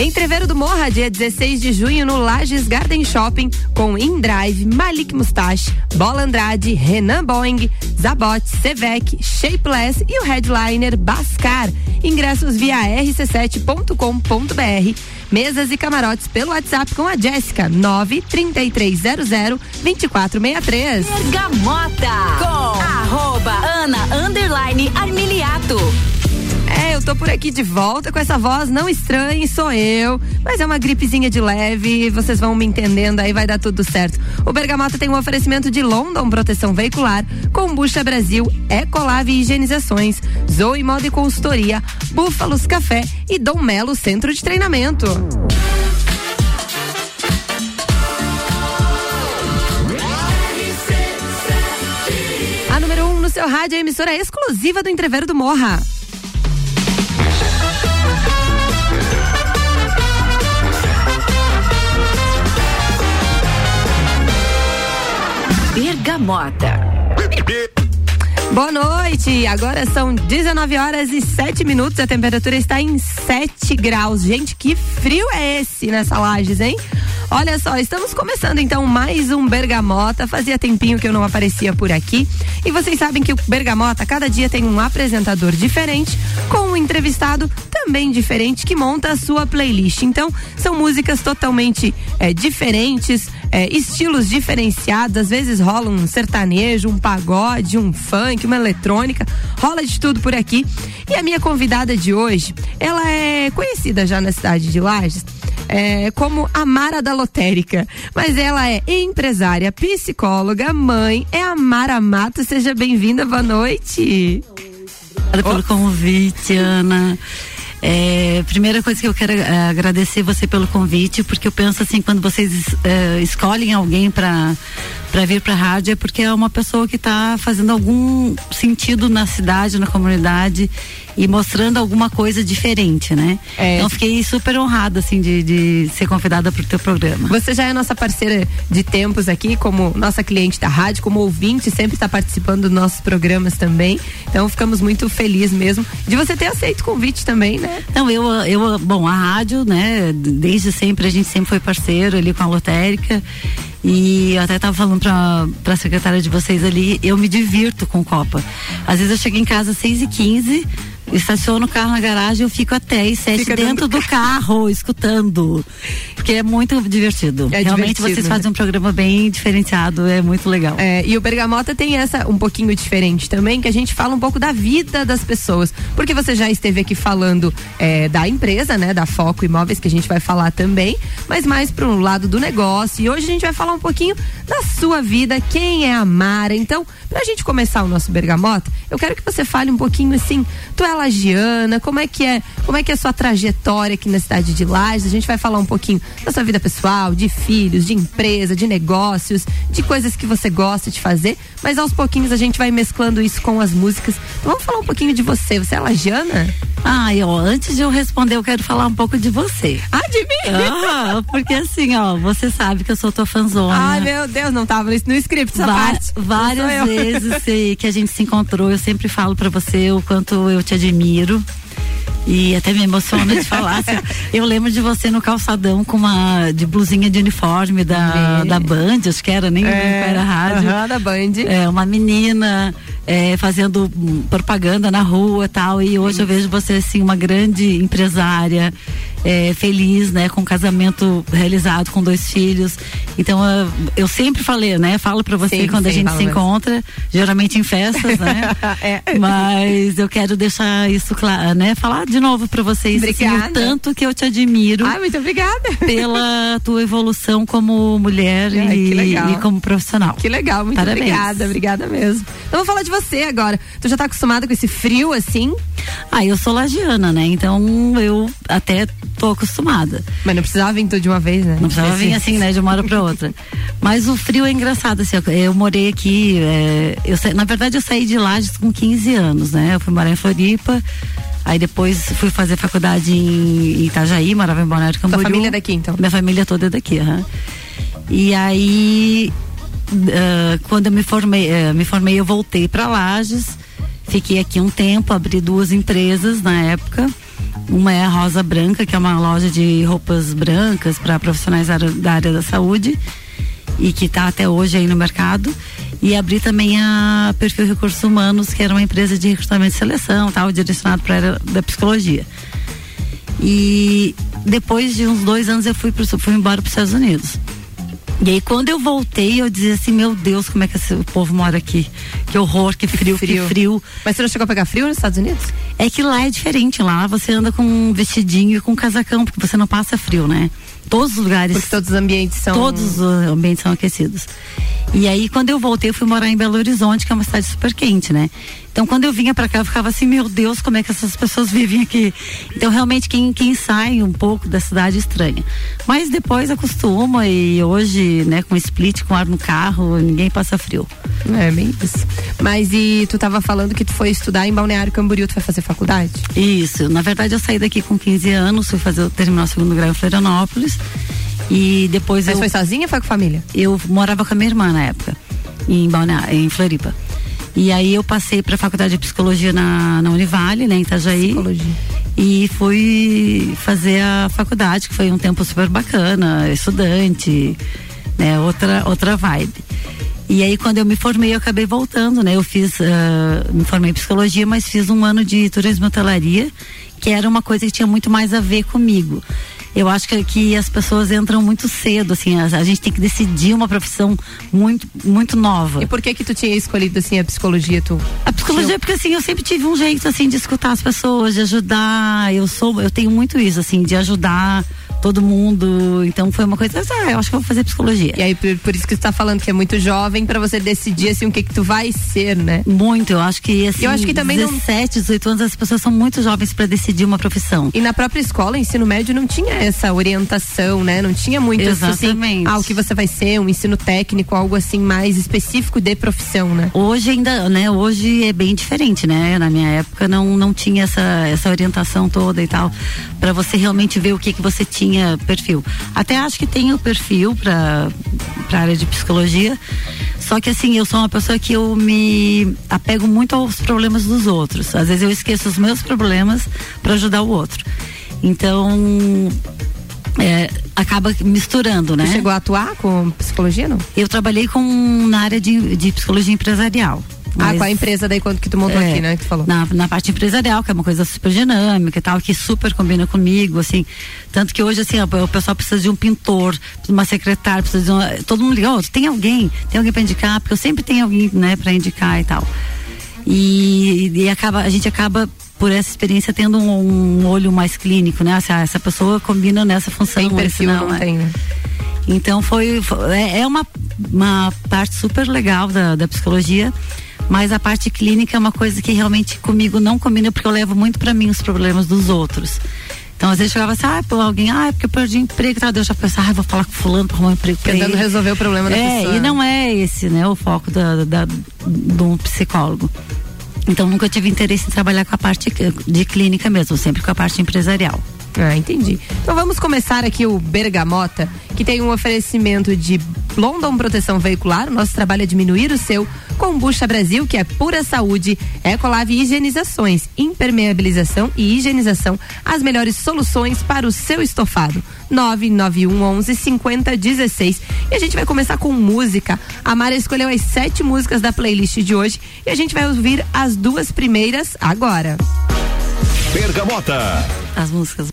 Entreveiro do Morra, dia 16 de junho, no Lages Garden Shopping, com Indrive, Malik Mustache, Bola Andrade, Renan Boeing, Zabot, Sevec, Shapeless e o headliner Bascar. Ingressos via rc7.com.br. Mesas e camarotes pelo WhatsApp com a Jéssica, 93300 2463. Bergamota com arroba Ana Armiliato. É, eu tô por aqui de volta com essa voz, não estranhe, sou eu. Mas é uma gripezinha de leve, vocês vão me entendendo aí, vai dar tudo certo. O Bergamota tem um oferecimento de London Proteção Veicular, Combucha Brasil, Ecolave Higienizações, Zoe Moda e Consultoria, Búfalos Café e Dom Melo Centro de Treinamento. A número 1 um no seu rádio é a emissora exclusiva do Entreveiro do Morra. Bergamota. Boa noite, agora são 19 horas e 7 minutos, a temperatura está em 7 graus. Gente, que frio é esse nessa Lages, hein? Olha só, estamos começando então mais um Bergamota. Fazia tempinho que eu não aparecia por aqui. E vocês sabem que o Bergamota, cada dia tem um apresentador diferente, com um entrevistado também diferente, que monta a sua playlist. Então, são músicas totalmente é, diferentes, é, estilos diferenciados. Às vezes rola um sertanejo, um pagode, um funk, uma eletrônica. Rola de tudo por aqui. E a minha convidada de hoje, ela é conhecida já na cidade de Lages é, como a Mara da Lotérica. Mas ela é empresária, psicóloga, mãe, é a Mara Mato. Seja bem-vinda, boa noite. Obrigada pelo convite, Ana. É, primeira coisa que eu quero é, agradecer você pelo convite, porque eu penso assim, quando vocês é, escolhem alguém para para vir para a rádio é porque é uma pessoa que está fazendo algum sentido na cidade, na comunidade e mostrando alguma coisa diferente, né? É. Então fiquei super honrada assim de, de ser convidada para o teu programa. Você já é nossa parceira de tempos aqui, como nossa cliente da rádio, como ouvinte, sempre está participando dos nossos programas também. Então ficamos muito felizes mesmo de você ter aceito o convite também, né? Então eu, eu, bom, a rádio, né? Desde sempre a gente sempre foi parceiro ali com a lotérica e eu até estava falando para a secretária de vocês ali, eu me divirto com Copa. Às vezes eu chego em casa às 6 e 15 estaciono o carro na garagem, eu fico até às sete dentro do carro, escutando. Porque é muito divertido. É Realmente divertido, vocês né? fazem um programa bem diferenciado, é muito legal. É, e o Bergamota tem essa um pouquinho diferente também, que a gente fala um pouco da vida das pessoas. Porque você já esteve aqui falando é, da empresa, né? Da Foco Imóveis, que a gente vai falar também, mas mais para um lado do negócio. E hoje a gente vai falar um pouquinho da sua vida, quem é a Mara. Então, pra gente começar o nosso Bergamota, eu quero que você fale um pouquinho assim, tu é lagiana, como é que é, como é que é a sua trajetória aqui na cidade de Lages? A gente vai falar um pouquinho da sua vida pessoal, de filhos, de empresa, de negócios, de coisas que você gosta de fazer, mas aos pouquinhos a gente vai mesclando isso com as músicas. Então vamos falar um pouquinho de você. Você é lagiana? Ah, eu, antes de eu responder, eu quero falar um pouco de você. Ah, de mim? Ah, porque assim, ó, você sabe que eu sou tua fanzona. Ai, meu Deus, não tava no script essa parte. Várias vezes que a gente se encontrou, eu sempre falo para você o quanto eu te admiro admiro. E até me emociona de falar. Eu lembro de você no calçadão com uma de blusinha de uniforme da, da Band, acho que era, nem é, era rádio. Uh -huh, da Band. É, uma menina é, fazendo propaganda na rua tal. E hoje Sim. eu vejo você assim, uma grande empresária é, feliz, né, com um casamento realizado com dois filhos. Então eu, eu sempre falei, né, falo para você sim, quando sim, a gente se encontra, geralmente em festas, né? é. Mas eu quero deixar isso claro, né, falar de novo para vocês assim, o tanto que eu te admiro. Ai, muito obrigada. Pela tua evolução como mulher Ai, e, e, como profissional. Que legal, muito Parabéns. obrigada, obrigada mesmo. Então vou falar de você agora. Tu já tá acostumada com esse frio assim? Ah, eu sou lagiana, né? Então eu até tô acostumada. Mas não precisava vir tudo de uma vez, né? Não precisava vir assim, né? De uma hora pra outra. Mas o frio é engraçado, assim, eu, eu morei aqui, é, eu, na verdade eu saí de Lages com 15 anos, né? Eu fui morar em Floripa, Aí depois fui fazer faculdade em Itajaí, morava em Balneário Camboriú. Sua família é daqui, então? Minha família toda é daqui, uhum. E aí, uh, quando eu me formei, uh, me formei, eu voltei para Lages Fiquei aqui um tempo, abri duas empresas na época. Uma é a Rosa Branca, que é uma loja de roupas brancas para profissionais da área da saúde e que está até hoje aí no mercado. E abri também a Perfil Recursos Humanos, que era uma empresa de recrutamento e seleção, tal, direcionado para a área da psicologia. E depois de uns dois anos eu fui, pro, fui embora para os Estados Unidos. E aí quando eu voltei, eu dizia assim, meu Deus, como é que esse, o povo mora aqui? Que horror, que frio, que frio, que frio. Mas você não chegou a pegar frio nos Estados Unidos? É que lá é diferente, lá você anda com um vestidinho e com um casacão, porque você não passa frio, né? Todos os lugares. Porque todos os ambientes são. Todos os ambientes são aquecidos. E aí, quando eu voltei, eu fui morar em Belo Horizonte, que é uma cidade super quente, né? Então, quando eu vinha para cá, eu ficava assim, meu Deus, como é que essas pessoas vivem aqui? Então, realmente, quem, quem sai um pouco da cidade estranha. Mas depois acostuma e hoje, né, com split, com ar no carro, ninguém passa frio. É, bem isso. Mas e tu estava falando que tu foi estudar em Balneário Camboriú, tu foi fazer faculdade? Isso. Na verdade, eu saí daqui com 15 anos, fui fazer, terminar o segundo grau em Florianópolis. E depois Mas eu. foi sozinha ou foi com família? Eu morava com a minha irmã na época, em Balneário, em Floripa. E aí eu passei para a faculdade de psicologia na, na Univale, né, em Itajaí. Psicologia. E fui fazer a faculdade, que foi um tempo super bacana, estudante, né, outra outra vibe. E aí quando eu me formei, eu acabei voltando, né? Eu fiz, uh, me formei em psicologia, mas fiz um ano de turismo e hotelaria, que era uma coisa que tinha muito mais a ver comigo eu acho que, que as pessoas entram muito cedo, assim, a, a, gente tem que decidir uma profissão muito, muito nova. E por que que tu tinha escolhido, assim, a psicologia, tu? A psicologia, tinha... porque assim, eu sempre tive um jeito, assim, de escutar as pessoas, de ajudar, eu sou, eu tenho muito isso, assim, de ajudar todo mundo. Então foi uma coisa, ah, eu acho que eu vou fazer psicologia. E aí por, por isso que você tá falando que é muito jovem para você decidir assim o que que tu vai ser, né? Muito, eu acho que assim, eu acho que também 17, não... 18 anos as pessoas são muito jovens para decidir uma profissão. E na própria escola, ensino médio não tinha essa orientação, né? Não tinha muito Exatamente. assim, ah, o que você vai ser, um ensino técnico, algo assim mais específico de profissão, né? Hoje ainda, né? Hoje é bem diferente, né? Na minha época não não tinha essa essa orientação toda e tal, para você realmente ver o que que você tinha tinha perfil. Até acho que tenho perfil para para área de psicologia. Só que assim, eu sou uma pessoa que eu me apego muito aos problemas dos outros. Às vezes eu esqueço os meus problemas para ajudar o outro. Então, é, acaba misturando, né? Você chegou a atuar com psicologia, não? Eu trabalhei com na área de, de psicologia empresarial. Mas, ah, com a empresa daí quando que tu montou é, aqui, né? Que tu falou. Na, na parte empresarial, que é uma coisa super dinâmica e tal, que super combina comigo, assim. Tanto que hoje, assim, o pessoal precisa de um pintor, de uma secretária, precisa de uma, todo mundo liga, oh, tem alguém, tem alguém para indicar, porque eu sempre tenho alguém, né, para indicar e tal. E, e, acaba, a gente acaba por essa experiência tendo um, um olho mais clínico, né? Essa, essa pessoa combina nessa função. Tem perfil, não, não é. tem, né? Então foi, foi é, é uma, uma parte super legal da, da psicologia mas a parte clínica é uma coisa que realmente comigo não combina, porque eu levo muito para mim os problemas dos outros. Então, às vezes chegava assim, ah, pô, alguém, ah, é porque eu perdi emprego e tal. Eu já pensava, ah, vou falar com fulano para arrumar um emprego pra Tentando ele. resolver o problema da é, pessoa. E não é esse, né, o foco da, da, de um psicólogo. Então, nunca tive interesse em trabalhar com a parte de clínica mesmo, sempre com a parte empresarial. Ah, entendi. Então vamos começar aqui o Bergamota, que tem um oferecimento de London Proteção Veicular. O nosso trabalho é diminuir o seu. Combucha Brasil, que é pura saúde. Ecolave Higienizações, impermeabilização e higienização. As melhores soluções para o seu estofado. 991 11 50 16. E a gente vai começar com música. A Mara escolheu as sete músicas da playlist de hoje e a gente vai ouvir as duas primeiras agora. Bergamota. As músicas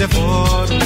devoro.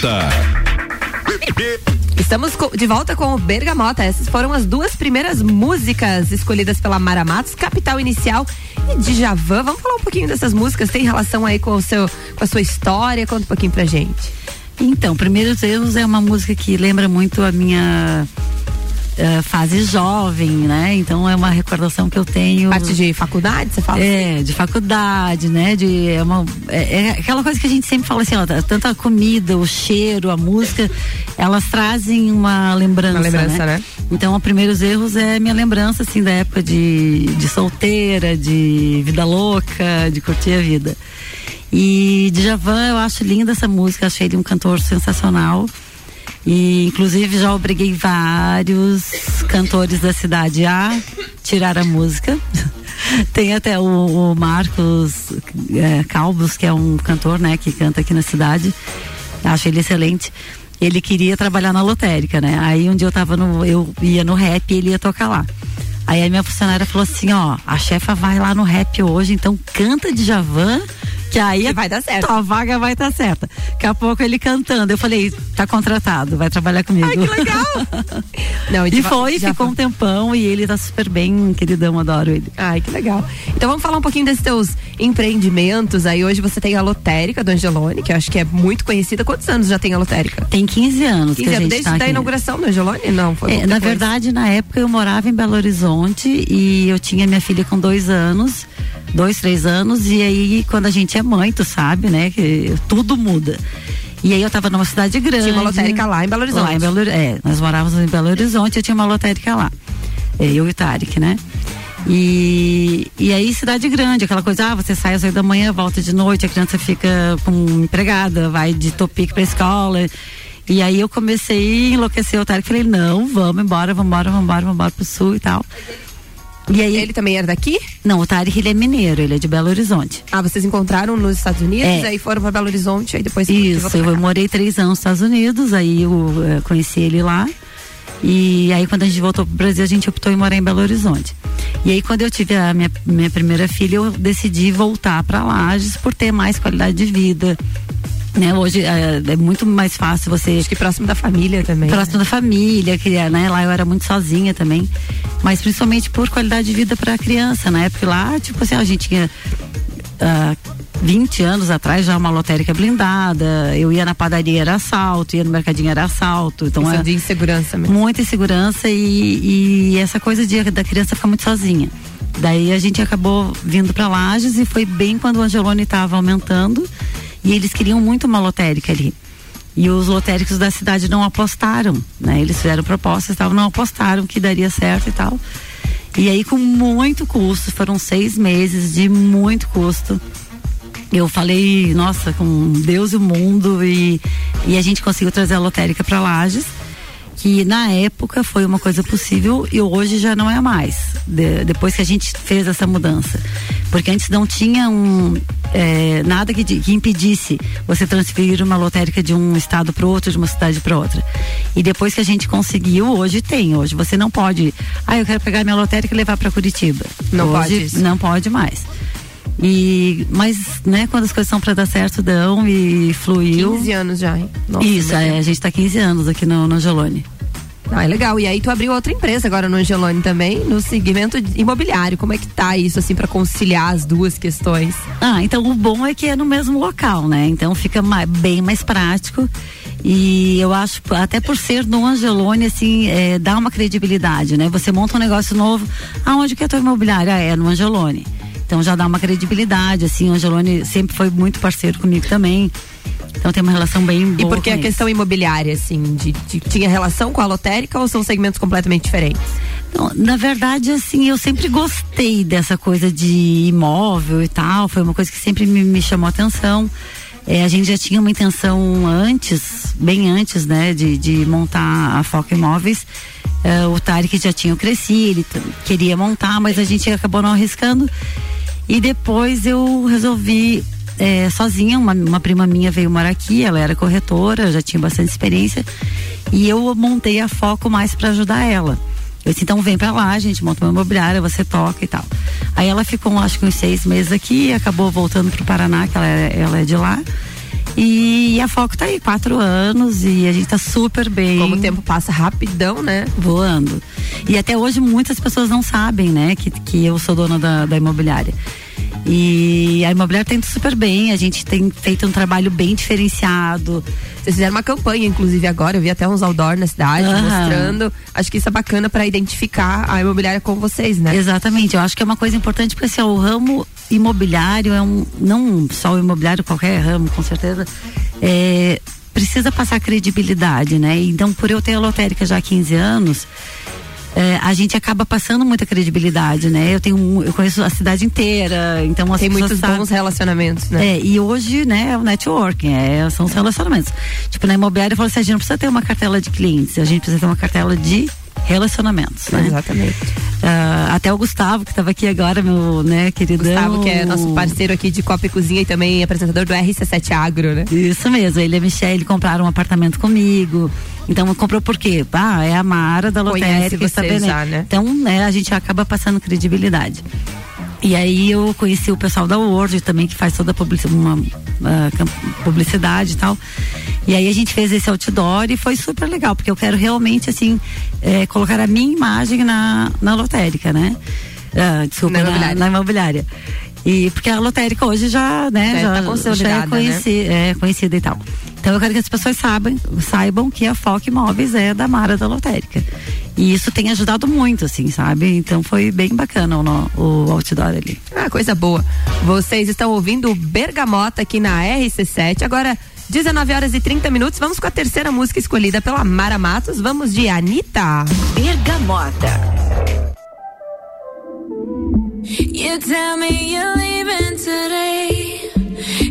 Bergamota. Estamos de volta com o Bergamota. Essas foram as duas primeiras músicas escolhidas pela Mara Matos, Capital Inicial e Djavan. Vamos falar um pouquinho dessas músicas, tem relação aí com o seu com a sua história? Conta um pouquinho pra gente. Então, Primeiros Erros é uma música que lembra muito a minha eh, fase jovem, né? Então é uma recordação que eu tenho. Parte de faculdade, você fala? É, de faculdade, né? De, é, uma, é, é aquela coisa que a gente sempre fala assim, ó, tanto a comida, o cheiro, a música, elas trazem uma lembrança. Uma lembrança, né? Então, os primeiros erros é minha lembrança, assim, da época de, de solteira, de vida louca, de curtir a vida. E Djavan, eu acho linda essa música, achei ele um cantor sensacional. E inclusive já obriguei vários cantores da cidade a tirar a música. Tem até o, o Marcos é, Calbos, que é um cantor, né, que canta aqui na cidade. Acho ele excelente. Ele queria trabalhar na lotérica, né? Aí um dia eu tava no. Eu ia no rap e ele ia tocar lá. Aí a minha funcionária falou assim, ó, a chefa vai lá no rap hoje, então canta de Javan, que aí Que vai dar certo. tua vaga vai estar certa. Daqui a pouco ele cantando. Eu falei, tá contratado, vai trabalhar comigo. Ai, que legal! Não, E foi, ficou um tempão e ele tá super bem, queridão, adoro ele. Ai, que legal. Então vamos falar um pouquinho desses teus empreendimentos. Aí hoje você tem a lotérica do Angelone, que eu acho que é muito conhecida. Quantos anos já tem a lotérica? Tem 15 anos 15 que a anos, desde tá inauguração do Angelone? Não, foi É, na verdade, na época eu morava em Belo Horizonte e eu tinha minha filha com dois anos, dois, três anos, e aí quando a gente é mãe, tu sabe, né, que tudo muda. E aí eu tava numa cidade grande. Tinha uma lotérica lá em Belo Horizonte. Lá em Belo, é, nós morávamos em Belo Horizonte, eu tinha uma lotérica lá. É, eu e o Tarek, né? E, e aí, cidade grande, aquela coisa, ah, você sai às oito da manhã, volta de noite, a criança fica com empregada, vai de topique pra escola. E aí eu comecei a enlouquecer o Tarek, falei, não, vamos embora, vamos embora, vamos embora, vamos embora pro sul e tal. E aí, Ele também era daqui? não, o Tarek ele é mineiro, ele é de Belo Horizonte. Ah, vocês encontraram nos Estados Unidos, É. aí foram para Belo Horizonte, aí depois Isso, eu morei três anos nos Estados Unidos, aí eu eh, conheci ele lá. E aí quando a gente voltou pro Brasil, a gente optou em morar em Belo Horizonte. E aí quando eu tive a minha, minha primeira filha, eu decidi voltar para Lages por ter mais qualidade de vida. Né? Hoje eh, é, muito mais fácil você Acho que próximo da família também. próximo da família, que né, lá eu era muito sozinha também, mas principalmente por qualidade de vida para a criança, né? Porque lá, tipo assim, a gente tinha ah, 20 anos atrás já uma lotérica blindada. Eu ia na padaria era assalto, ia no mercadinho era assalto. Então Questão é de insegurança mesmo. muita insegurança e, e essa coisa de, da criança ficar muito sozinha. Daí a gente acabou vindo para Lages e foi bem quando o Angelone estava aumentando e eles queriam muito uma lotérica ali. E os lotéricos da cidade não apostaram, né? Eles fizeram propostas tal, não apostaram que daria certo e tal. E aí com muito custo, foram seis meses de muito custo. Eu falei, nossa, com Deus e o mundo e, e a gente conseguiu trazer a lotérica para Lages que na época foi uma coisa possível e hoje já não é mais. de- depois que a gente fez essa mudança. Porque antes não tinha um, é, nada que, que impedisse você transferir uma lotérica de um estado para outro, de uma cidade para outra. E depois que a gente conseguiu, hoje tem. Hoje você não pode. Ah, eu quero pegar minha lotérica e levar para Curitiba. Não hoje, pode isso. Não pode mais. E, mas, né, quando as coisas são para dar certo, dão e fluiu. 15 anos já, hein? Nossa, Isso, é, Deus. a gente tá 15 anos aqui no, no. Ah, é legal. E aí tu abriu outra empresa agora no Angelone também, no segmento imobiliário. Como é que tá isso, assim, pra conciliar as duas questões? Ah, então o bom é que é no mesmo local, né? Então fica ma- bem mais prático. E eu acho, até por ser no Angelone, assim, é, dá uma credibilidade, né? Você monta um negócio novo, aonde que é a tua imobiliária? Ah, é no Angelone. Então já dá uma credibilidade, assim, o Angelone sempre foi muito parceiro comigo também. Então tem uma relação bem boa. E por que com a eles. questão imobiliária, assim, de, de- tinha relação com a lotérica ou são segmentos completamente diferentes? Não, na verdade, assim, eu sempre gostei dessa coisa de imóvel e tal. Foi uma coisa que sempre me, me chamou a atenção. É, a gente já tinha uma intenção antes, bem antes, né, de, de montar a Foca Imóveis. É, o Tarek já tinha crescido, ele queria montar, mas a gente acabou não arriscando. E depois eu resolvi é, sozinha, uma, uma prima minha veio morar aqui, ela era corretora, já tinha bastante experiência, e eu montei a Foco mais para ajudar ela. Eu disse, então vem pra lá, a gente monta uma imobiliária, você toca e tal. Aí ela ficou, acho que uns seis meses aqui, acabou voltando pro Paraná, que ela é, ela é de lá. E a Foco tá aí, quatro anos, e a gente tá super bem Como o tempo passa rapidão, né? voando. E até hoje muitas pessoas não sabem, né, que, que eu sou dona da, da imobiliária. E a imobiliária tá indo super bem, a gente tem feito um trabalho bem diferenciado. Vocês fizeram uma campanha, inclusive, agora. Eu vi até uns outdoor na cidade Aham. mostrando. Acho que isso é bacana pra identificar a imobiliária com vocês, né? Exatamente, eu acho que é uma coisa importante porque assim, ó, o ramo imobiliário é um, não só o imobiliário, qualquer ramo, com certeza, é, precisa passar credibilidade, né? Então, por eu ter a lotérica já há 15 anos, é, a gente acaba passando muita credibilidade, né? Eu tenho, eu conheço a cidade inteira, então as Tem muitos sabem- bons relacionamentos, né? É, e hoje, né, é o networking, é, são os relacionamentos. Tipo, na imobiliária eu falo assim, a gente não precisa ter uma cartela de clientes, a gente precisa ter uma cartela de relacionamentos, né? Exatamente. Ah, até o Gustavo, que estava aqui agora, meu, né, queridão. Gustavo, que é nosso parceiro aqui de Copa e Cozinha e também apresentador do RC7 Agro, né? Isso mesmo, ele e a Michelle compraram um apartamento comigo. Então comprou por quê? Ah, é a Mara da lotérica, está já, né? Então, né, a gente acaba passando credibilidade. E aí eu conheci o pessoal da Word também, que faz toda a publici- uma, cam- publicidade e tal. E aí a gente fez esse outdoor e foi super legal, porque eu quero realmente, assim, eh, colocar a minha imagem na, na lotérica, né? Ah, desculpa, Na na, imobiliária. na imobiliária. E porque a lotérica hoje já, né, Já tá já, consolidada, já é né? conhecida, é conhecida e tal. Então eu quero que as pessoas saibam, saibam que a Foca Imóveis é da Mara da Lotérica. E isso tem ajudado muito, assim, sabe? Então foi bem bacana o, no- o outdoor ali. Ah, coisa boa. Vocês estão ouvindo o Bergamota aqui na RC7. Agora, 19 horas e 30 minutos. Vamos com a terceira música escolhida pela Mara Matos. Vamos de Anitta. Bergamota. You tell me you're leaving today.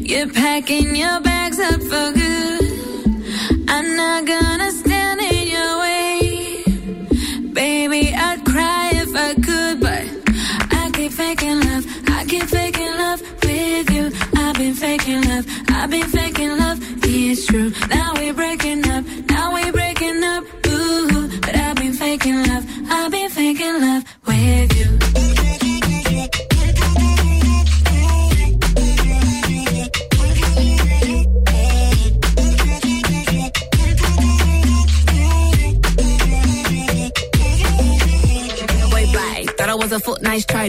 You're packing your bags up for good. I'm not gonna stand in your way. Baby, I'd cry if I could, but I keep faking love. I keep faking love with you. I've been faking love. I've been faking love. It's true. Now we're breaking up.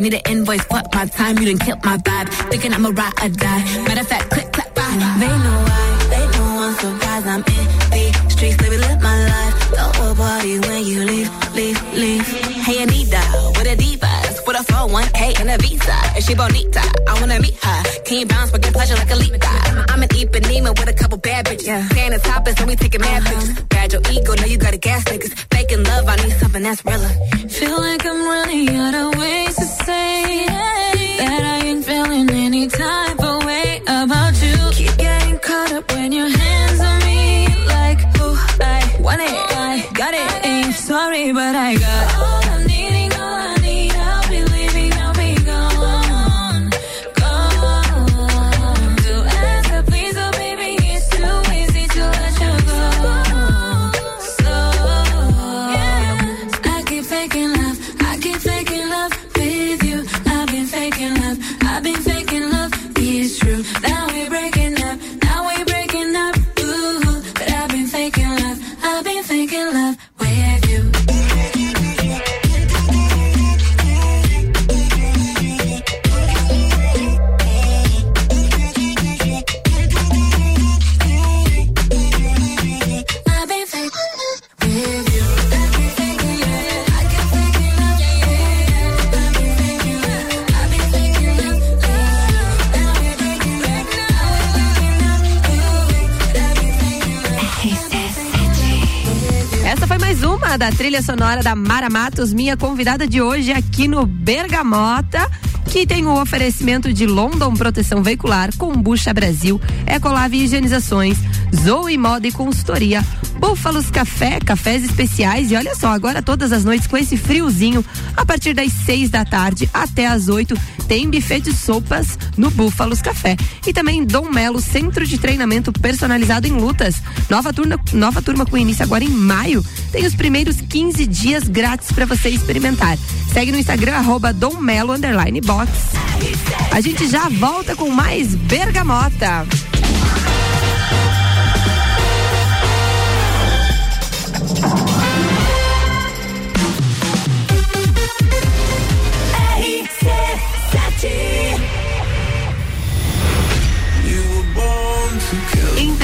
Need an invoice. Fuck my time, you didn't killed my vibe. Thinking I'm a ride or die. Matter of fact, click, clap, bye. They know why, they know I'm surprised. I'm in the streets, baby, live my life. A party when you leave, leave, leave. Hey, Anita, with a with a 401k and a visa. Is she bonita? I wanna meet her. Can you bounce, get pleasure like a leap? I'm an Ipanema with a couple bad bitches. Yeah. Staying the topless and we taking mad uh-huh. pictures. Bad your ego, know you gotta gas niggas. Faking love, I need something that's realer. Feel like I'm running out of ways to say that I ain't feeling any type of way about you. Keep getting caught up when your hands on me, like ooh, I want it, I got it. Ain't sorry, but I got da trilha sonora da Mara Matos, minha convidada de hoje aqui no Bergamota, que tem o oferecimento de London Proteção Veicular, Combucha Brasil, Ecolave Higienizações, Zoe Moda e Consultoria, Búfalos Café, cafés especiais e olha só, agora todas as noites com esse friozinho, a partir das seis da tarde até as oito, tem buffet de sopas no Búfalos Café. E também Dom Melo, centro de treinamento personalizado em lutas. Nova turma, nova turma com início agora em maio. Tem os primeiros 15 dias grátis para você experimentar. Segue no Instagram, arroba box. A gente já volta com mais Bergamota.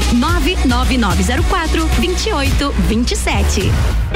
99904 2827.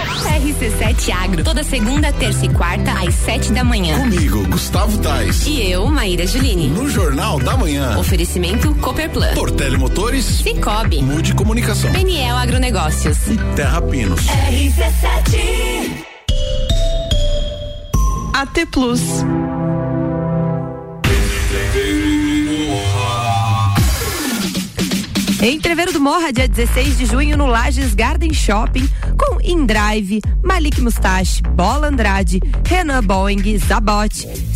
RC7 Agro, toda segunda, terça e quarta, às sete da manhã. Comigo, Gustavo Tais. E eu, Maíra Juline. No Jornal da Manhã. Oferecimento Copperplan. Portele Motores. Cicobi. Mude Comunicação. Peniel Agronegócios. E Terra Pinos. RC7. AT Plus. Entreveiro do Morra, dia 16 de junho, no Lages Garden Shopping, com Indrive, Malik Mustache, Bola Andrade, Renan Boeing, Zabot,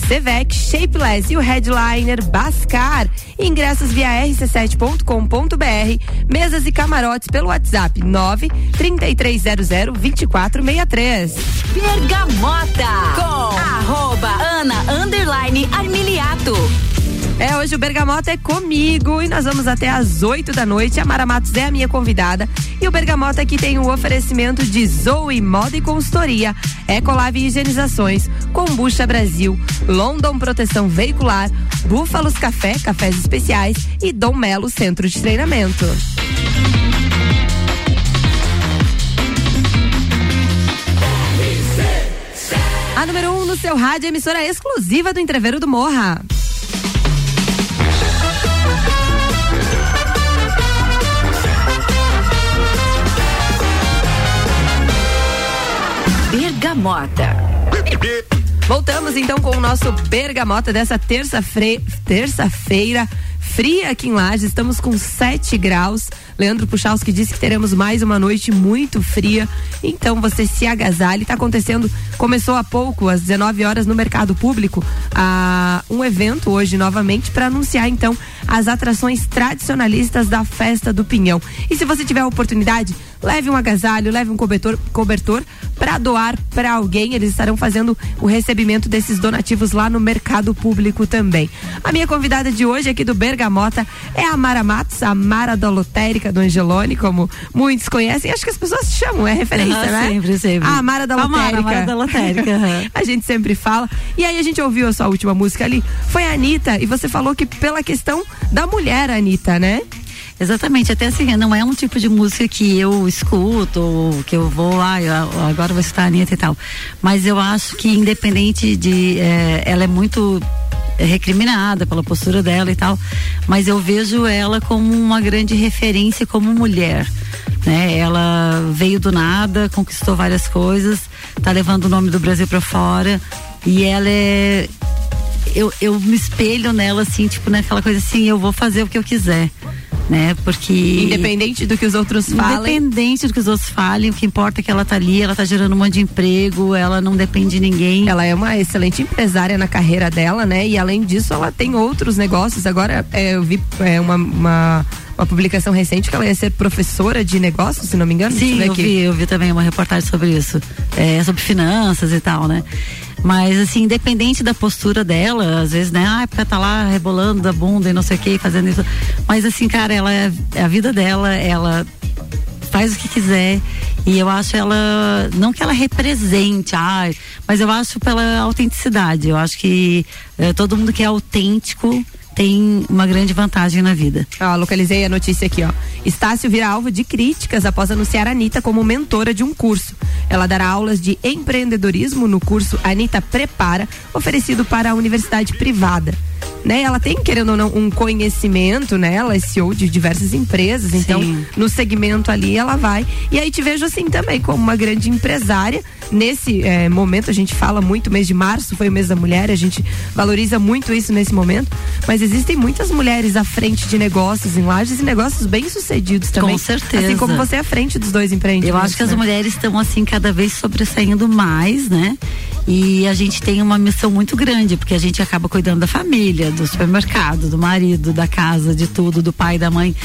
Sevec, Shapeless e o headliner Bascar. Ingressos via rc7.com.br, mesas e camarotes pelo WhatsApp 9 3300 2463. Bergamota com arroba Ana underline Armiliato. É, hoje o Bergamota é comigo e nós vamos até às 8 da noite. A Mara Matos é a minha convidada. E o Bergamota aqui tem o oferecimento de Zoe Moda e Consultoria, Ecolave Higienizações, Combucha Brasil, London Proteção Veicular, Búfalos Café, Cafés Especiais e Dom Melo Centro de Treinamento. A número 1 um no seu rádio, emissora exclusiva do Entreveiro do Morra. Bergamota. Voltamos então com o nosso Bergamota dessa terça-feira, fria aqui em Lages, estamos com 7 graus. Leandro Puchalski disse que teremos mais uma noite muito fria. Então você se agasalhe. Está acontecendo, começou há pouco, às 19 horas, no mercado público, a, um evento hoje novamente para anunciar então as atrações tradicionalistas da festa do Pinhão. E se você tiver a oportunidade, leve um agasalho, leve um cobertor, cobertor para doar para alguém. Eles estarão fazendo o recebimento desses donativos lá no mercado público também. A minha convidada de hoje aqui do Bergamota é a Mara Matos, a Mara da Lotérica do Angelone, como muitos conhecem. Acho que as pessoas chamam, é referência, ah, né? Sempre, sempre. A Mara da Lotérica. A Mara, a Mara da Lotérica. Uhum. a gente sempre fala. E aí a gente ouviu a sua última música ali, foi a Anitta, e você falou que pela questão da mulher, Anitta, né? Exatamente, até assim, não é um tipo de música que eu escuto, ou que eu vou, ah, agora vou escutar a Anitta e tal. Mas eu acho que independente de. É, ela é muito recriminada pela postura dela e tal, mas eu vejo ela como uma grande referência como mulher. Né? Ela veio do nada, conquistou várias coisas, tá levando o nome do Brasil para fora e ela é eu, eu me espelho nela assim, tipo, naquela coisa assim, eu vou fazer o que eu quiser né? Porque independente do que os outros falem, independente do que os outros falem, o que importa é que ela tá ali, ela tá gerando um monte de emprego, ela não depende de ninguém. Ela é uma excelente empresária na carreira dela, né? E além disso, ela tem outros negócios. Agora, é, eu vi é, uma, uma uma publicação recente que ela ia ser professora de negócios, se não me engano. Sim, eu vi, eu vi também uma reportagem sobre isso, é, sobre finanças e tal, né? Mas, assim, independente da postura dela, às vezes, né? Ah, porque tá lá rebolando da bunda e não sei o que, fazendo isso. Mas, assim, cara, ela é, é a vida dela, ela faz o que quiser E eu acho ela, não que ela represente, ai, mas eu acho pela autenticidade. Eu acho que eh, todo mundo que é autêntico tem uma grande vantagem na vida. Ó, localizei a notícia aqui, ó. Estácio vira alvo de críticas após anunciar a Anitta como mentora de um curso. Ela dará aulas de empreendedorismo no curso Anitta Prepara, oferecido para a universidade privada. Né, ela tem, querendo ou não, um conhecimento, né? Ela é CEO de diversas empresas, então no segmento ali ela vai. E aí te vejo assim também, como uma grande empresária. Nesse eh, momento, a gente fala muito, mês de março foi o mês da mulher, a gente valoriza muito isso nesse momento. Mas existem muitas mulheres à frente de negócios em lajes e negócios bem sucedidos também. Com certeza. Assim como você é à frente dos dois empreendimentos. Eu acho que as né? mulheres estão assim cada vez sobressaindo mais, né? E a gente tem uma missão muito grande, porque a gente acaba cuidando da família, do supermercado, do marido, da casa, de tudo, do pai, da mãe,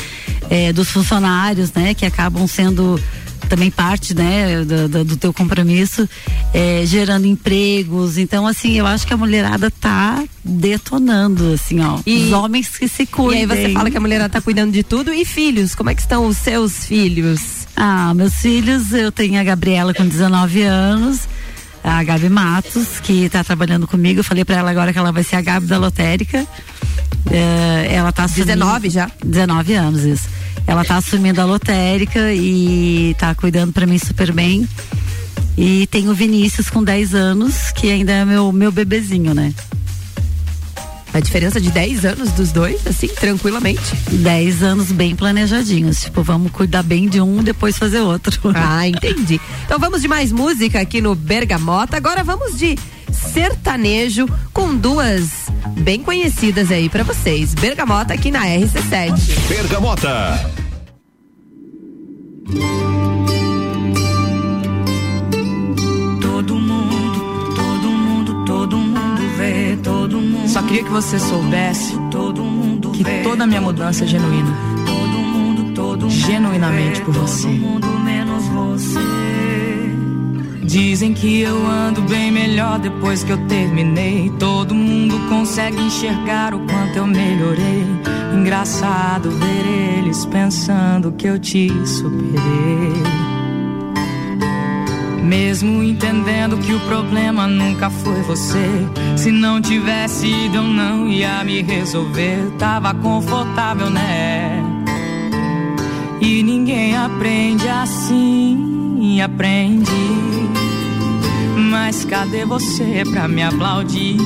eh, dos funcionários, né? Que acabam sendo também parte, né, do, do- do teu compromisso, eh, gerando empregos. Então, assim, eu acho que a mulherada tá detonando, assim, ó. Os homens que se E cuidem. aí você fala que a mulherada tá cuidando de tudo. E filhos, como é que estão os seus filhos? Ah, meus filhos, eu tenho a Gabriela com 19 anos, a Gabi Matos, que está trabalhando comigo. Eu falei para ela agora que ela vai ser a Gabi da lotérica. É, ela tá assumindo, 19 já? 19 anos, isso. Ela tá assumindo a lotérica e tá cuidando para mim super bem. E tem o Vinícius com 10 anos, que ainda é meu, meu bebezinho, né? A diferença de 10 anos dos dois, assim, tranquilamente. 10 anos bem planejadinhos. Tipo, vamos cuidar bem de um, depois fazer outro. Ah, entendi. Então vamos de mais música aqui no Bergamota. Agora vamos de sertanejo com duas bem conhecidas aí pra vocês. Bergamota aqui na RC7. Bergamota. Queria que você soubesse todo mundo que toda a minha mudança é genuína. Todo mundo, todo mundo genuinamente por você. Todo mundo menos você. Dizem que eu ando bem melhor depois que eu terminei. Todo mundo consegue enxergar o quanto eu melhorei. Engraçado ver eles pensando que eu te superei. Mesmo entendendo que o problema nunca foi você. Se não tivesse ido, eu não ia me resolver. Tava confortável, né? E ninguém aprende assim, aprende. Mas cadê você pra me aplaudir?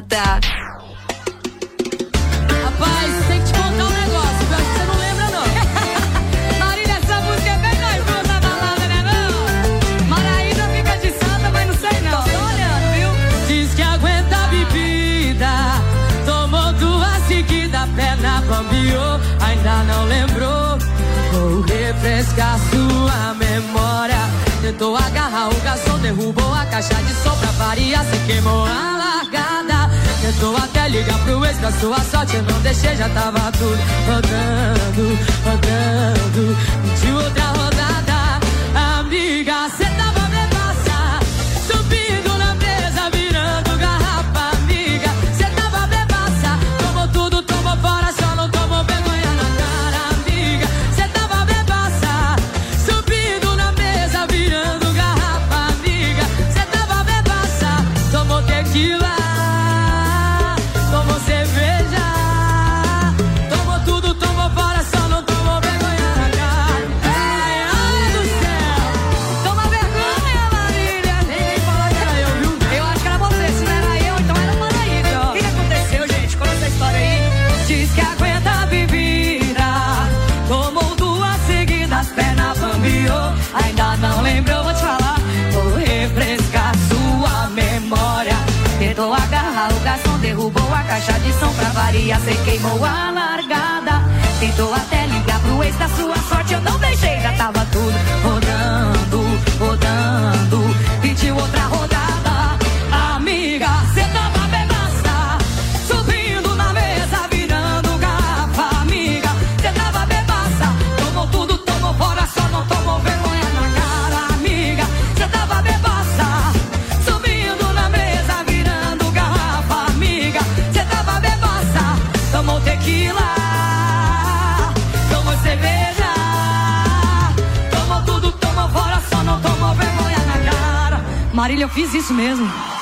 Bergamota. Rapaz, tem que te contar um negócio, eu que você não lembra, não. Marília, essa música é bem noiva da balada, né, não? Maraísa fica de santa, mas não sei não. Tô viu? Diz que aguenta a bebida, tomou duas seguidas, perna bambiou, ainda não lembrou. Vou refrescar sua memória. Tentou agarrar o garçom, derrubou a caixa de som pra variar, se queimou a. Tentou até ligar pro ex, pra sua sorte eu não deixei, já tava tudo rodando, rodando. Pediu outra caixa de som pra variar, cê queimou a largada. Tentou até ligar pro ex da sua sorte, eu não deixei, já tava tudo Eu fiz isso mesmo.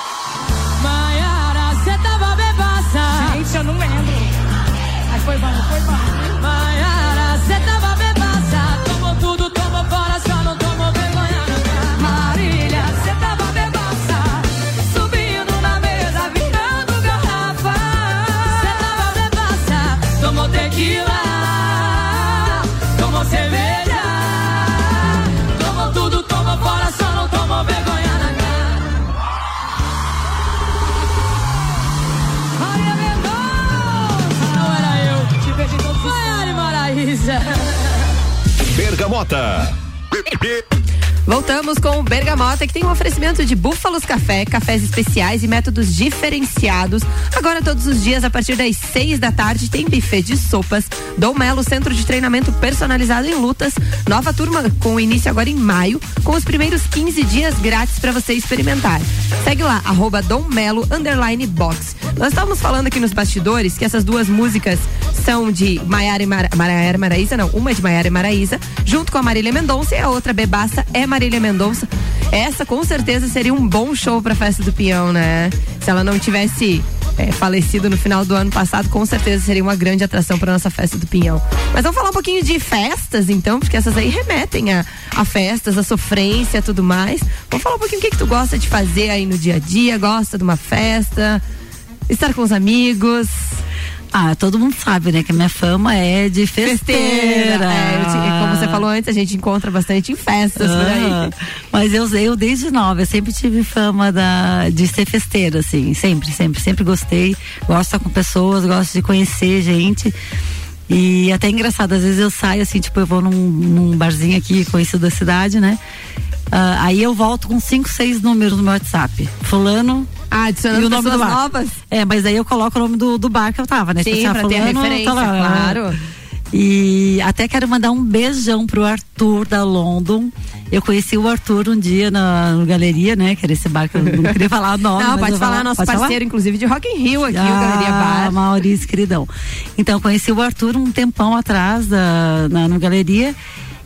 Bergamota. Voltamos com o Bergamota, que tem um oferecimento de Búfalos Café, cafés especiais e métodos diferenciados. Agora, todos os dias, a partir das seis da tarde, tem buffet de sopas. Dom Melo, centro de treinamento personalizado em lutas. Nova turma com início agora em maio, com os primeiros 15 dias grátis para você experimentar. Segue lá, arroba Dom Melo, box. Nós estávamos falando aqui nos bastidores que essas duas músicas são de Maiara e Mara, Maiara Maraísa, não, uma é de Maiara e Maraísa, junto com a Marília Mendonça e a outra bebaça é Marília Mendonça. Essa com certeza seria um bom show pra festa do peão, né? Se ela não tivesse é, falecido no final do ano passado, com certeza seria uma grande atração para nossa festa do Pinhão. Mas vamos falar um pouquinho de festas, então, porque essas aí remetem a, a festas, a sofrência, tudo mais. Vamos falar um pouquinho o que, que tu gosta de fazer aí no dia a dia, gosta de uma festa, estar com os amigos. Ah, todo mundo sabe, né? Que a minha fama é de festeira. É, eu te- como você falou antes, a gente encontra bastante em festas por Ah, aí. mas eu, eu desde nova, eu sempre tive fama da, de ser festeira, assim, sempre, sempre, sempre gostei. Gosto de estar com pessoas, gosto de conhecer gente. E até é engraçado, às vezes eu saio assim, tipo, eu vou num, num barzinho aqui conhecido da cidade, né? Ah, aí eu volto com cinco, seis números no meu WhatsApp. Fulano. Ah, adicionando e o nome do bar. novas? É, mas aí eu coloco o nome do, do bar que eu tava, né? Sim, Tipo assim, ah, pra ter fulano referência, tá lá. claro. E até quero mandar um beijão pro Arthur da London. Eu conheci o Arthur um dia na, no Galeria, né? Que era esse bar que eu não queria falar o nome. Não, pode falar, vou- nosso pode falar? parceiro, inclusive, de Rock in Rio aqui, o Ah, Galeria Bar. Maurício, queridão. Então, conheci o Arthur um tempão atrás da, na, no Galeria.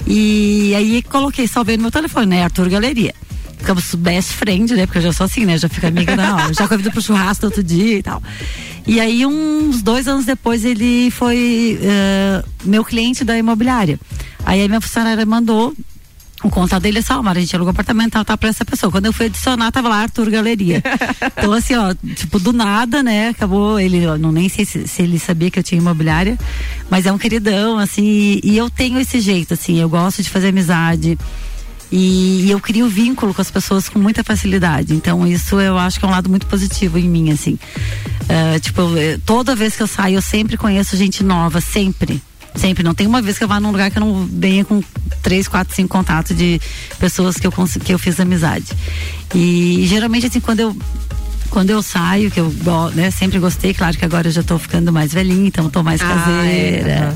E aí coloquei, salvei no meu telefone, né? Arthur Galeria. Ficamos best friend, né? Porque eu já sou assim, né? Já fico amiga, não. Já convido pro churrasco outro dia e tal. E aí, uns dois anos depois, ele foi eh, meu cliente da imobiliária. Aí a minha funcionária mandou O contato dele é só, Mara, a gente alugou apartamento, tá, tá pra essa pessoa. Quando eu fui adicionar, tava lá Arthur Galeria. então, assim, ó, tipo, do nada, né? Acabou, ele, ó, não nem sei se, se ele sabia que eu tinha imobiliária, mas é um queridão, assim, e eu tenho esse jeito, assim, eu gosto de fazer amizade. E, e eu crio vínculo com as pessoas com muita facilidade. Então, isso eu acho que é um lado muito positivo em mim, assim. Eh, tipo, eu- toda vez que eu saio, eu sempre conheço gente nova, sempre. Sempre. Não tem uma vez que eu vá num lugar que eu não venha com três, quatro, cinco contatos de pessoas que eu, que eu fiz amizade. E geralmente, assim, quando eu quando eu saio, que eu né, sempre gostei, claro que agora eu já tô ficando mais velhinha, então tô mais Ah, caseira. é.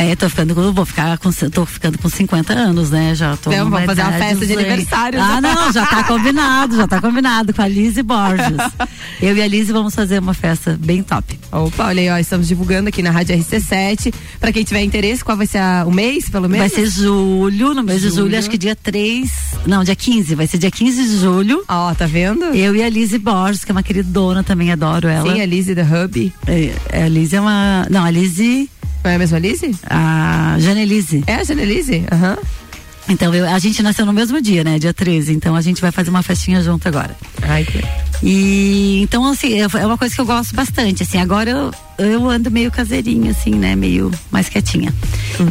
É, tô ficando, com- vou ficar com, tô ficando com 50 anos, né? Já tô Não, vamos fazer uma festa de aniversário. Ah, não, já tá combinado, já tá combinado com a Lise Borges. Eu e a Lise vamos fazer uma festa bem top. Opa, olha aí, ó, estamos divulgando aqui na Rádio RC7. Pra quem tiver interesse, qual vai ser a- o mês, pelo menos? Vai ser julho, no mês de julho, Julho. acho que dia 3, não, dia 15, vai ser dia 15 de julho. Ó, tá vendo? Eu e a Lise Borges, que é uma queridona também, adoro ela. Sim, a Lizzie da Hub. É, a Lise é uma, não, a Lise... Não é a mesma Lizzie? A Janelise. É a Janelise? Aham. Então, eu- a gente nasceu no mesmo dia, né? Dia 13. Então a gente vai fazer uma festinha junto agora. Ai, que E então, assim, é é uma coisa que eu gosto bastante. Assim, agora eu, eu ando meio caseirinha, assim, né? Meio mais quietinha.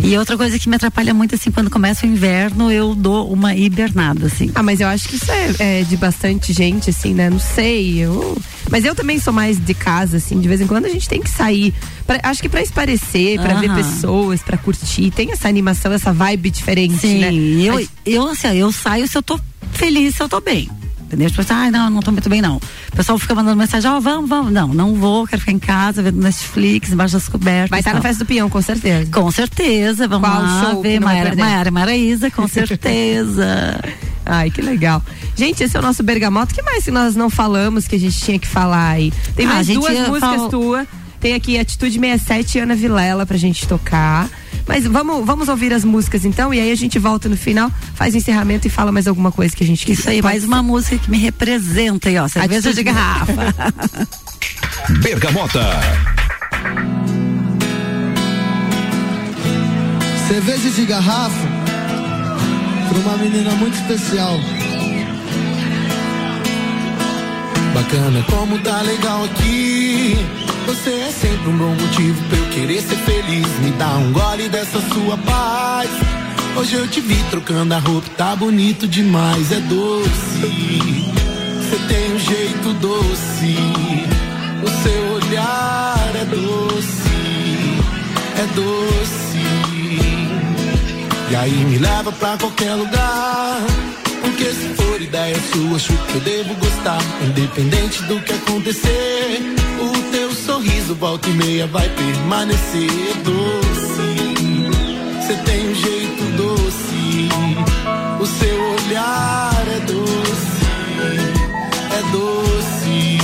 E outra coisa que me atrapalha muito, assim, quando começa o inverno, eu dou uma hibernada, assim. Ah, mas eu acho que isso é, é de bastante gente, assim, né? Não sei, eu... Mas eu também sou mais de casa, assim, de vez em quando a gente tem que sair. Pra- acho que pra esparecer, pra ver Aham. pessoas, pra curtir. Tem essa animação, essa vibe diferente, Sim, né? eu, Mas- eu, assim, eu saio se eu tô feliz, se eu tô bem. Entendeu? Tipo assim, ah, não, não tô muito bem, não. O pessoal fica mandando mensagem, ó, vamos, vamos. Não, não vou, quero ficar em casa, vendo Netflix, embaixo das cobertas. Vai estar na festa do peão, com certeza. Com certeza, vamos Qual lá show ver Maiara? Maiara Maraíza, com certeza. Ai, que legal. Gente, esse é o nosso bergamota. O que mais que nós não falamos que a gente tinha que falar aí? Tem Ah, mais a gente duas músicas fal- tuas. Tem aqui Atitude 67 e Ana Vilela pra gente tocar. Mas vamos, vamos ouvir as músicas então e aí a gente volta no final, faz o encerramento e fala mais alguma coisa que a gente Isso aí, mais uma música que me representa aí, ó. Cerveja de garrafa. Bergamota. Cerveja de garrafa para uma menina muito especial. Bacana como tá legal aqui. Você é sempre um bom motivo pra eu querer ser feliz. Me dá um gole dessa sua paz. Hoje eu te vi trocando a roupa, tá bonito demais, é doce. Você tem um jeito doce. O seu olhar é doce, é doce. E aí me leva pra qualquer lugar. Porque se for ideia sua, acho que eu devo gostar. Independente do que acontecer, sorriso volta e meia vai permanecer doce. Você tem um jeito doce, o seu olhar é doce, é doce.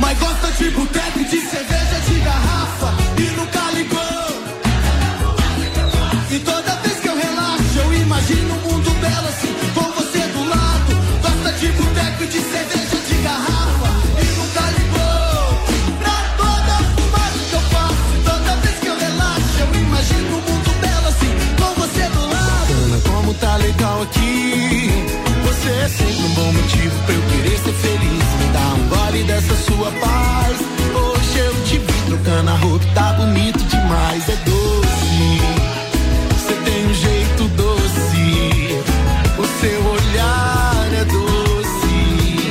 Mas gosta de boteco e de cerveja de garrafa e nunca ligou. E toda vez que eu relaxo, eu imagino um mundo belo assim, com você do lado. Gosta de boteco e de cerveja é sempre um bom motivo pra eu querer ser feliz. Me dá um gole dessa sua paz. Hoje eu te vi trocando a roupa, tá bonito demais, é doce. Você tem um jeito doce, o seu olhar é doce,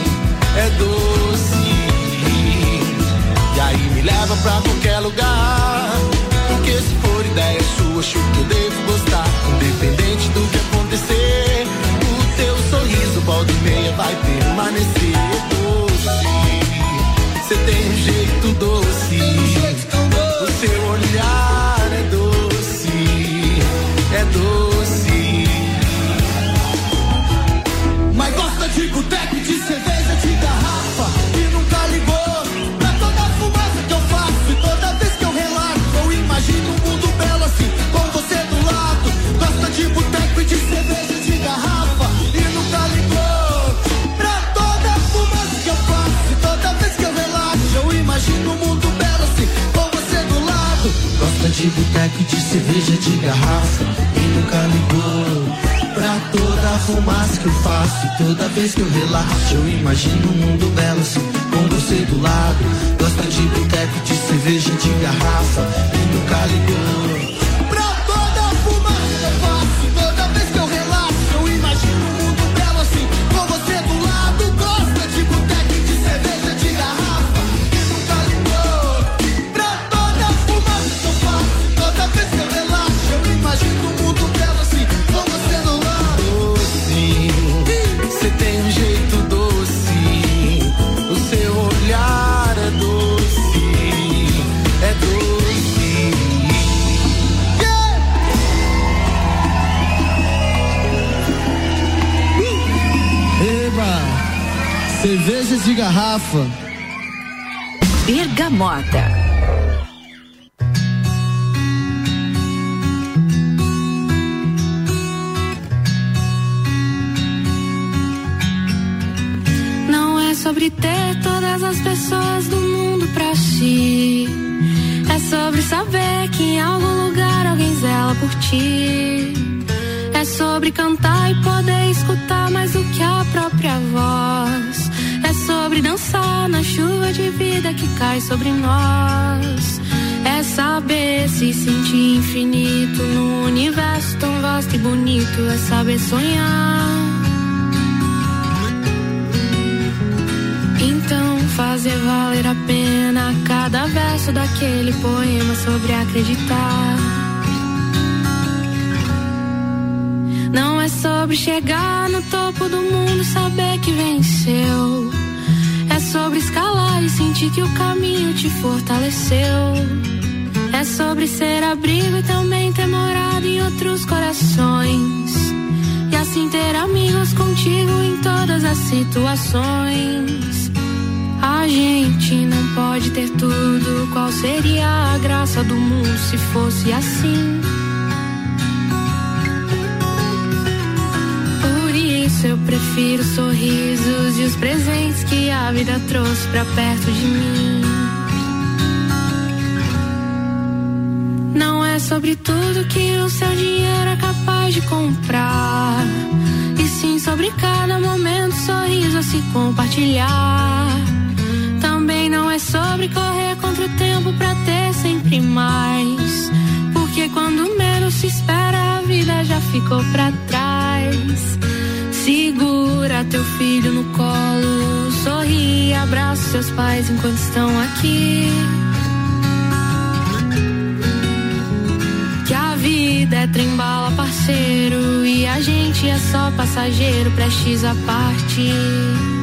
é doce. E aí me leva pra qualquer lugar. Porque se for ideia sua, acho que eu devo gostar. Independente do que acontecer, vai permanecer doce. Você tem um jeito doce, teco de cerveja de garrafa e nunca ligou pra toda a fumaça que eu faço. Toda vez que eu relaxo, eu imagino um mundo belo assim, com você do lado. Gosta de boteco de cerveja de garrafa e nunca ligou. Garrafa. Bergamota. Não é sobre ter todas as pessoas do mundo pra si. É sobre saber que em algum lugar alguém zela por ti. É sobre cantar e poder escutar mais do que a própria voz. Sobre dançar na chuva de vida que cai sobre nós. É saber se sentir infinito no universo tão vasto e bonito. É saber sonhar. Então fazer valer a pena cada verso daquele poema sobre acreditar. Não é sobre chegar no topo do mundo saber que venceu. Sobre escalar e sentir que o caminho te fortaleceu. É sobre ser abrigo e também ter morado em outros corações. E assim ter amigos contigo em todas as situações. A gente não pode ter tudo. Qual seria a graça do mundo se fosse assim? Prefiro os sorrisos e os presentes que a vida trouxe pra perto de mim. Não é sobre tudo que o seu dinheiro é capaz de comprar. E sim sobre cada momento, sorriso a se compartilhar. Também não é sobre correr contra o tempo pra ter sempre mais. Porque quando menos se espera, a vida já ficou pra trás. Segura teu filho no colo, sorri, abraça seus pais enquanto estão aqui. Que a vida é trembala, parceiro, e a gente é só passageiro, prestes a partir.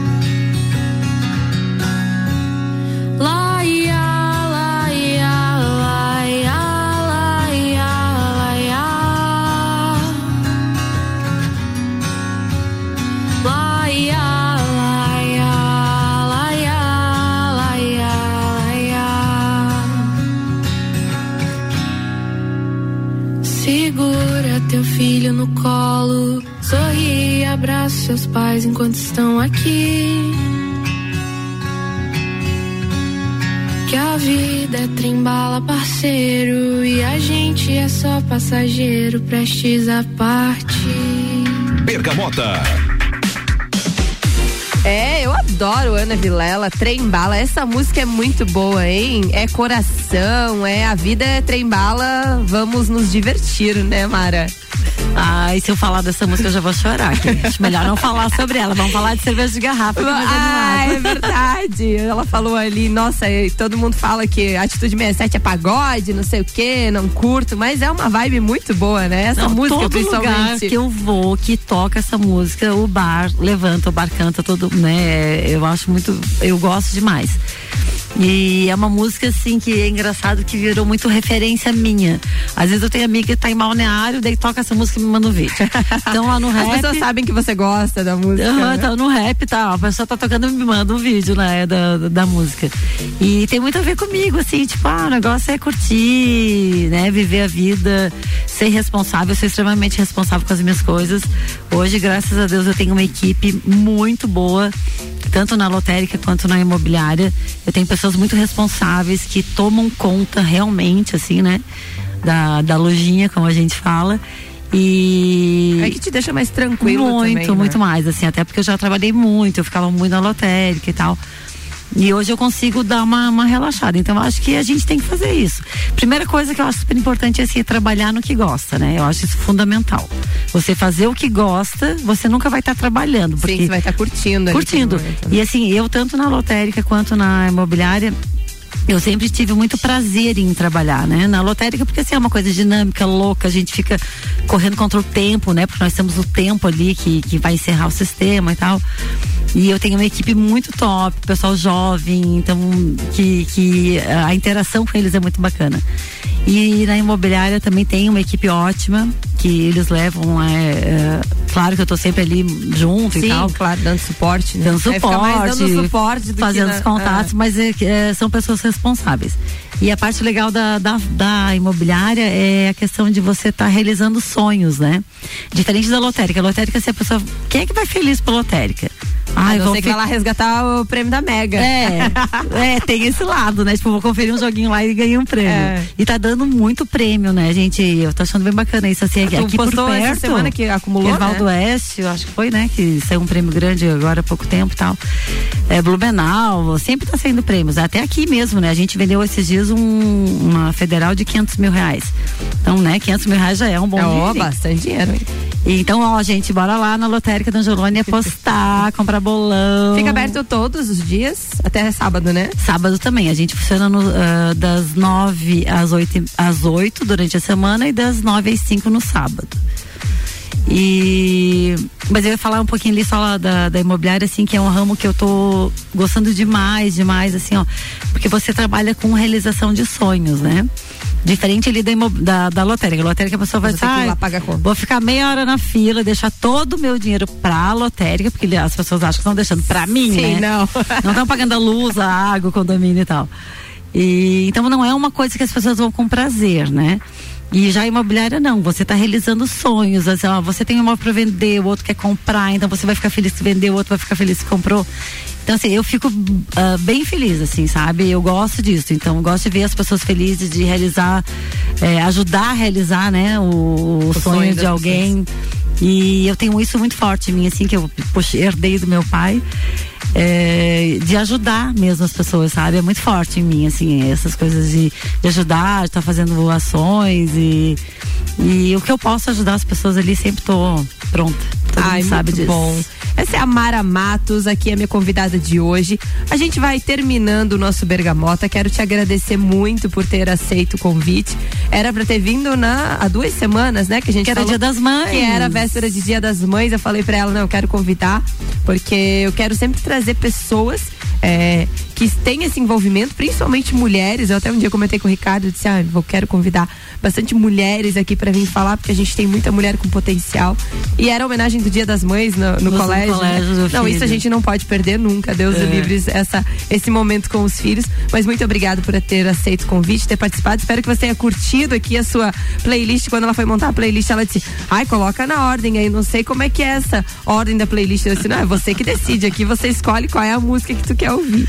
Parceiro, e a gente é só passageiro, prestes a partir. Bergamota. É, eu adoro Ana Vilela, Trem Bala. Essa música é muito boa, hein? É coração, é a vida é trem bala, vamos nos divertir, né, Mara? Ai, se eu falar dessa música eu já vou chorar. gente. Melhor não falar sobre ela. Vamos falar de cerveja de garrafa. é Ah, é verdade. Ela falou ali, nossa, e todo mundo fala que Atitude 67 é pagode, não sei o que, não curto, mas é uma vibe muito boa, né? Essa Não, música, todo lugar principalmente. que eu vou, que toca essa música, o bar levanta, o bar canta todo, né? Eu acho muito, eu gosto demais. E é uma música assim que é engraçado que virou muito referência minha. Às vezes eu tenho amiga que tá em balneário, daí toca essa música e me manda um vídeo. Então lá no As rap. pessoas sabem que você gosta da música. Aham, né? tá no rap tá, a pessoa tá tocando e me manda um vídeo, né, da, da, da música. E tem muito a ver comigo, assim, tipo, ah, o negócio é curtir, né, viver a vida, ser responsável, ser extremamente responsável com as minhas coisas. Hoje, graças a Deus, eu tenho uma equipe muito boa, tanto na lotérica quanto na imobiliária. Eu tenho pessoas muito responsáveis que tomam conta realmente, assim, né? da, da lojinha, como a gente fala. E. É que te deixa mais tranquilo Muito, também, né? muito mais, assim, até porque eu já trabalhei muito, eu ficava muito na lotérica e tal. E hoje eu consigo dar uma, uma relaxada. Então eu acho que a gente tem que fazer isso. Primeira coisa que eu acho super importante é assim, trabalhar no que gosta, né? Eu acho isso fundamental. Você fazer o que gosta, você nunca vai estar trabalhando. Porque Sim, você vai estar curtindo ali Curtindo. aquele momento, né? E assim, eu tanto na lotérica quanto na imobiliária, eu sempre tive muito prazer em trabalhar, né? Na lotérica, porque assim, é uma coisa dinâmica, louca, a gente fica correndo contra o tempo, né? Porque nós temos o tempo ali que, que vai encerrar o sistema e tal. E eu tenho uma equipe muito top, pessoal jovem, então que, que a interação com eles é muito bacana. E na imobiliária também tem uma equipe ótima, que eles levam, é, é, claro que eu tô sempre ali junto Sim, e tal. claro, dando suporte, né? Dando suporte, dando suporte fazendo na- os contatos, ah. mas é são pessoas responsáveis. E a parte legal da, da, da imobiliária é a questão de você estar realizando sonhos, né? Diferente da lotérica. A lotérica, se a pessoa. Quem é que vai feliz pela lotérica? Ah, eu você que vai lá resgatar o prêmio da Mega. É, é, tem esse lado, né? Tipo, vou conferir um joguinho lá e ganhei um prêmio. É. E tá dando muito prêmio, né, gente? Eu tô achando bem bacana isso, assim, aqui, aqui por perto. essa semana que acumulou, Erval né? Oeste, eu acho que foi, né? Que saiu um prêmio grande agora há pouco tempo e tal. É, Blumenau, sempre tá saindo prêmios. Até aqui mesmo, né? A gente vendeu esses dias um- uma federal de 500 mil reais. Então, né, 500 mil reais já é um bom É, ó, bastante dinheiro, hein? Então, ó, gente, bora lá na lotérica da Angelone apostar, comprar bolão. Fica aberto todos os dias, até sábado, né? Sábado também. A gente funciona no, ah, das 9 às 8, às 8 durante a semana e das 9 às 5 no sábado. E mas eu ia falar um pouquinho ali só da, da imobiliária, assim, que é um ramo que eu tô gostando demais, demais, assim, ó. Porque você trabalha com realização de sonhos, né? Diferente ali da, da, da lotérica. A lotérica a pessoa vai Você tem que ir "Ai, lá pagar a conta." Vou ficar meia hora na fila, deixar todo o meu dinheiro pra lotérica, porque as pessoas acham que estão deixando pra mim, Sim, né? não. Não estão pagando a luz, a água, o condomínio e tal. E, então não é uma coisa que as pessoas vão com prazer, né? E já a imobiliária não, você está realizando sonhos, assim, ó, você tem um imóvel para vender, o outro quer comprar, então você vai ficar feliz se vendeu, o outro vai ficar feliz se comprou. Então assim, eu fico ah, bem feliz, assim, sabe? Eu gosto disso, então eu gosto de ver as pessoas felizes, de realizar, eh, ajudar a realizar, né, o, o sonho sonho das de alguém. E eu tenho isso muito forte em mim, assim, que eu puxa, herdei do meu pai. É, de ajudar mesmo as pessoas, sabe? É muito forte em mim, assim, essas coisas de, de ajudar, de estar fazendo ações e, e o que eu posso ajudar as pessoas ali, sempre tô pronta. Todo Ai, mundo sabe muito disso. bom. Essa é a Mara Matos, aqui é a minha convidada de hoje. A gente vai terminando o nosso Bergamota. Quero te agradecer muito por ter aceito o convite. Era pra ter vindo na, há duas semanas, né? Que a gente Que era Dia das Mães. Que era a véspera de Dia das Mães. Eu falei pra ela, não, eu quero convidar, porque eu quero sempre trazer pessoas é, que têm esse envolvimento, principalmente mulheres. Eu até um dia comentei com o Ricardo, disse, ah, eu quero convidar bastante mulheres aqui pra vir falar, porque a gente tem muita mulher com potencial. E era a homenagem do Dia das Mães no, no No colégio. né? colégio do Não, isso a gente não pode perder nunca, Deus É. livre, essa, esse momento com os filhos. Mas muito obrigado por ter aceito o convite, ter participado. Espero que você tenha curtido aqui a sua playlist. Quando ela foi montar a playlist, ela disse: Ai, coloca na ordem aí. Não sei como é que é essa ordem da playlist. Eu disse: Não, é você que decide. Aqui você escolhe qual é a música que tu quer ouvir.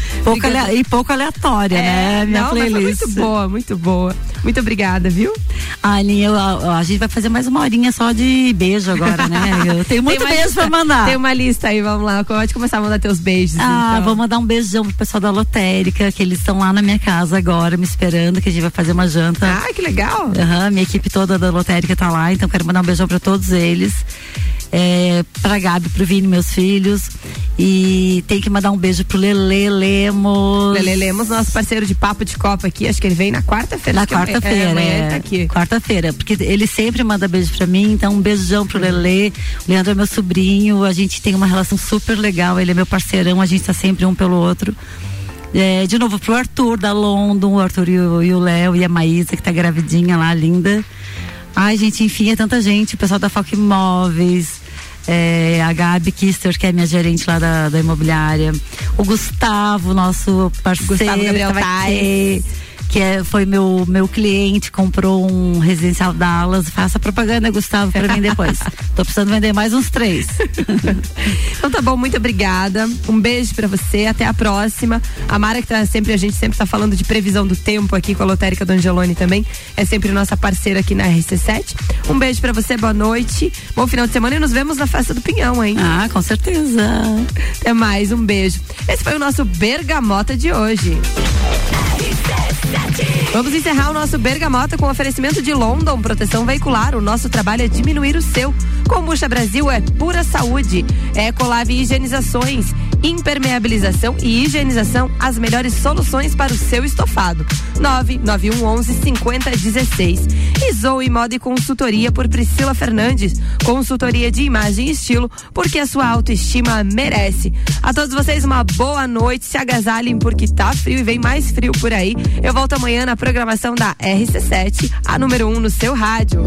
Pouco alea- e pouco aleatória, né? Minha É, não, playlist. muito boa, muito boa. Muito obrigada, viu? Aninha, eu- a, a gente vai fazer mais uma horinha só de beijo agora, né? Eu tenho muito beijo lista- pra mandar. Tem uma lista aí, vamos lá. Pode começar a mandar teus beijos. Ah, então. vou mandar um beijão pro pessoal da lotérica, que eles estão lá na minha casa agora, me esperando, que a gente vai fazer uma janta. Ah, que legal. Aham, minha equipe toda da lotérica tá lá, então quero mandar um beijão pra todos eles. É, pra Gabi, pro Vini, meus filhos. E tem que mandar um beijo pro Lele Lemos. Lele Lemos, nosso parceiro de papo de copa aqui. Acho que ele vem na quarta-feira. Na amanhã- quarta-feira, É, é. tá. Quarta-feira, porque ele sempre manda beijo pra mim, então um beijão pro Lelê. O Leandro é meu sobrinho, a gente tem uma relação super legal, ele é meu parceirão, a gente tá sempre um pelo outro. É, de novo pro Arthur da London, o Arthur e o e o Léo e a Maísa, que tá gravidinha lá, linda. Ai, gente, enfim, é tanta gente, o pessoal da Foco Imóveis. É, a Gabi Kister, que é minha gerente lá da, da imobiliária. O Gustavo, nosso parceiro. Gustavo Gabriel Tais. Que é, foi meu, meu cliente, comprou um residencial Dallas. Faça propaganda, Gustavo, pra mim depois. Tô precisando vender mais uns três. Então tá bom, muito obrigada. Um beijo pra você, até a próxima. A Mara que tá sempre, a gente sempre tá falando de previsão do tempo aqui com a Lotérica do Angelone também. É sempre nossa parceira aqui na RC7. Um beijo pra você, boa noite. Bom final de semana e nos vemos na festa do Pinhão, hein? Ah, com certeza. Até mais, um beijo. Esse foi o nosso Bergamota de hoje. Vamos encerrar o nosso Bergamota com oferecimento de London Proteção Veicular. O nosso trabalho é diminuir o seu. Kombucha Brasil é pura saúde. Ecolave Higienizações, impermeabilização e higienização, as melhores soluções para o seu estofado. 99111 5016. E Zoe Moda e Consultoria por Priscila Fernandes. Consultoria de imagem e estilo, porque a sua autoestima merece. A todos vocês uma boa noite, se agasalhem porque tá frio e vem mais frio por aí. Eu volto amanhã na programação da RC7, a número 1 um no seu rádio.